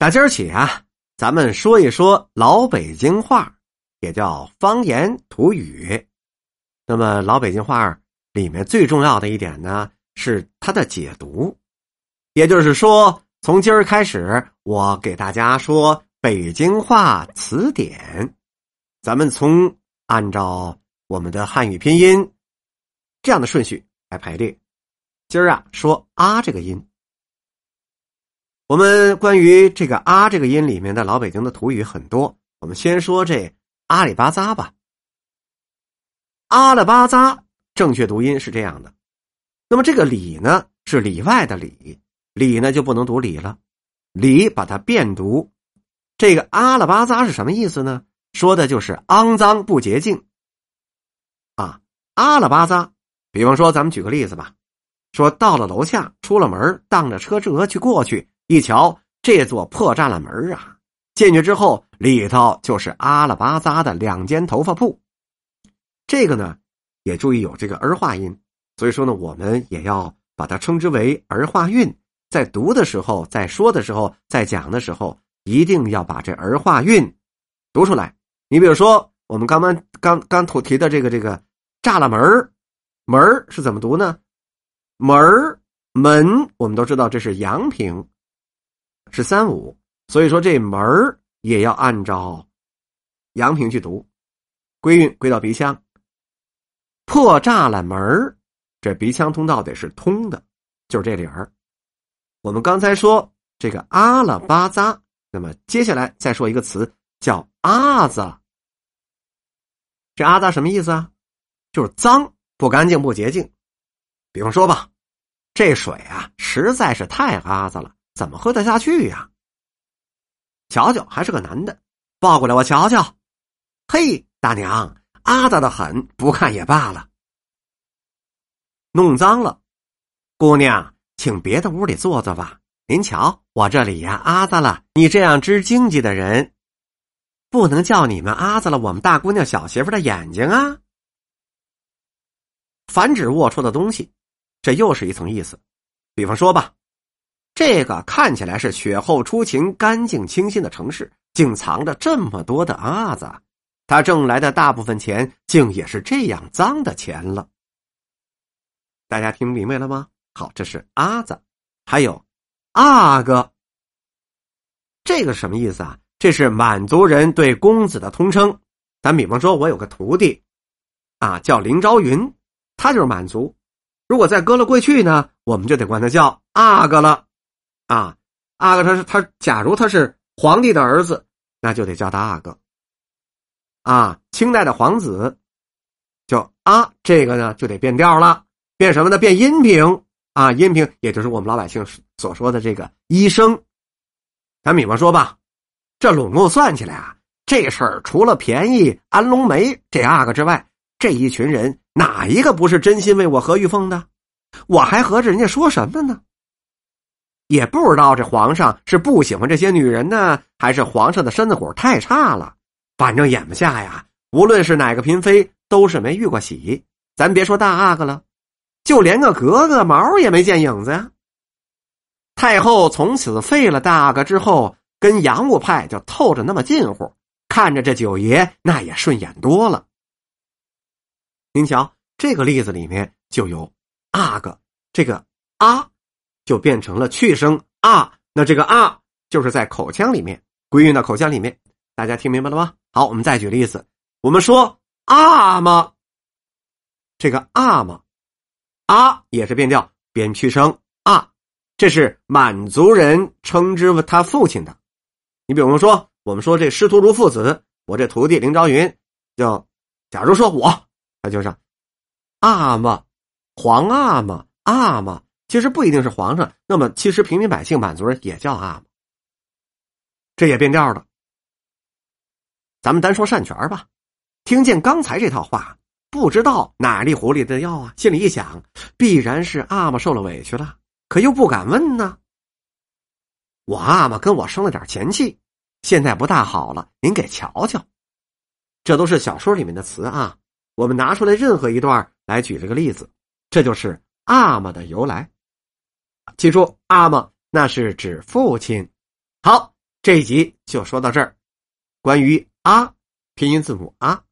打今儿起啊，咱们说一说老北京话，也叫方言土语。那么老北京话里面最重要的一点呢，是它的解读。也就是说，从今儿开始，我给大家说北京话词典。咱们从按照我们的汉语拼音这样的顺序来排列。今儿啊，说啊这个音。我们关于这个“啊”这个音里面的老北京的土语很多，我们先说这“阿里巴扎”吧。阿拉巴扎正确读音是这样的，那么这个“里”呢是里外的“里”，“里”呢就不能读“里”了，“里”把它变读。这个阿拉巴扎是什么意思呢？说的就是肮脏不洁净。啊，阿拉巴扎，比方说咱们举个例子吧，说到了楼下，出了门，当着车辙去过去。一瞧，这座破栅栏门啊，进去之后里头就是阿拉巴扎的两间头发铺。这个呢，也注意有这个儿化音，所以说呢，我们也要把它称之为儿化韵。在读的时候，在说的时候，在讲的时候，一定要把这儿化韵读出来。你比如说，我们刚刚刚刚提提的这个这个栅栏门门是怎么读呢？门门，我们都知道这是阳平。是三五，所以说这门儿也要按照阳平去读，归韵归到鼻腔。破栅栏门儿，这鼻腔通道得是通的，就是这理儿。我们刚才说这个阿拉巴扎，那么接下来再说一个词叫阿子。这阿扎什么意思啊？就是脏、不干净、不洁净。比方说吧，这水啊实在是太阿子了。怎么喝得下去呀？瞧瞧，还是个男的，抱过来我瞧瞧。嘿，大娘，阿杂的很，不看也罢了。弄脏了，姑娘，请别的屋里坐坐吧。您瞧，我这里呀，阿杂了。你这样知经济的人，不能叫你们阿杂了我们大姑娘小媳妇的眼睛啊。反指龌龊的东西，这又是一层意思。比方说吧。这个看起来是雪后出晴、干净清新的城市，竟藏着这么多的阿子，他挣来的大部分钱，竟也是这样脏的钱了。大家听明白了吗？好，这是阿子，还有阿哥，这个什么意思啊？这是满族人对公子的通称。咱比方说，我有个徒弟，啊，叫林朝云，他就是满族。如果再搁了过去呢，我们就得管他叫阿哥了。啊，阿哥他是他，假如他是皇帝的儿子，那就得叫他阿哥。啊，清代的皇子叫啊，这个呢就得变调了，变什么呢？变阴平啊，阴平也就是我们老百姓所说的这个医生。咱比方说吧，这拢共算起来啊，这事儿除了便宜安龙梅这阿哥之外，这一群人哪一个不是真心为我何玉凤的？我还合着人家说什么呢？也不知道这皇上是不喜欢这些女人呢，还是皇上的身子骨太差了。反正眼下呀，无论是哪个嫔妃，都是没遇过喜。咱别说大阿哥了，就连个格格毛也没见影子呀。太后从此废了大阿哥之后，跟洋务派就透着那么近乎，看着这九爷那也顺眼多了。您瞧，这个例子里面就有阿哥这个啊。就变成了去声啊，那这个啊就是在口腔里面归运到口腔里面，大家听明白了吗？好，我们再举例子，我们说啊嘛，这个啊嘛，啊也是变调变去声啊，这是满族人称之他父亲的。你比如说，我们说这师徒如父子，我这徒弟林朝云，就假如说我，他就是阿嘛，皇阿嘛，阿嘛。其实不一定是皇上，那么其实平民百姓、满族人也叫阿玛，这也变调了。咱们单说善权吧，听见刚才这套话，不知道哪粒狐狸的药啊，心里一想，必然是阿玛受了委屈了，可又不敢问呢。我阿玛跟我生了点前妻，现在不大好了，您给瞧瞧。这都是小说里面的词啊，我们拿出来任何一段来举这个例子，这就是阿玛的由来。记住，阿嘛那是指父亲。好，这一集就说到这儿。关于“阿”拼音字母“阿”，